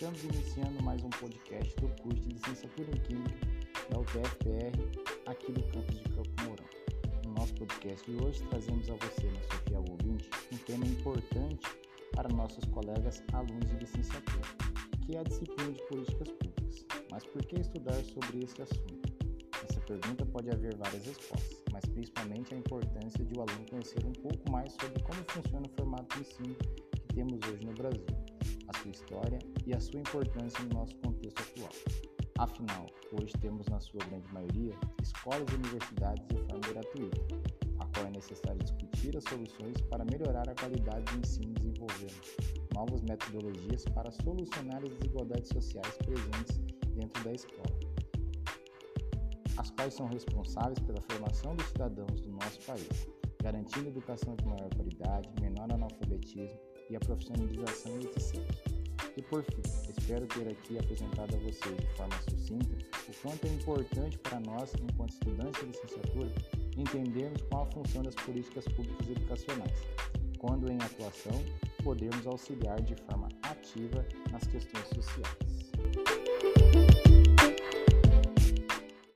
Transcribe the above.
iniciando mais um podcast do curso de Licenciatura em Química da UTFPR aqui do campus de Campo Mourão. No nosso podcast de hoje trazemos a você, nosso fiel ouvinte, um tema importante para nossos colegas alunos de licenciatura, que é a disciplina de políticas públicas. Mas por que estudar sobre esse assunto? Essa pergunta pode haver várias respostas, mas principalmente a importância de o aluno conhecer um pouco mais sobre como funciona o formato de ensino que temos hoje no Brasil a sua história e a sua importância no nosso contexto atual. Afinal, hoje temos na sua grande maioria escolas e universidades de forma gratuita, a qual é necessário discutir as soluções para melhorar a qualidade do ensino desenvolvendo novas metodologias para solucionar as desigualdades sociais presentes dentro da escola, as quais são responsáveis pela formação dos cidadãos do nosso país, garantindo educação de maior qualidade, menor analfabetismo, e a profissionalização etc. Por fim, espero ter aqui apresentado a vocês de forma sucinta o quanto é importante para nós, enquanto estudantes de licenciatura, entendermos qual a função das políticas públicas educacionais, quando em atuação, podermos auxiliar de forma ativa nas questões sociais.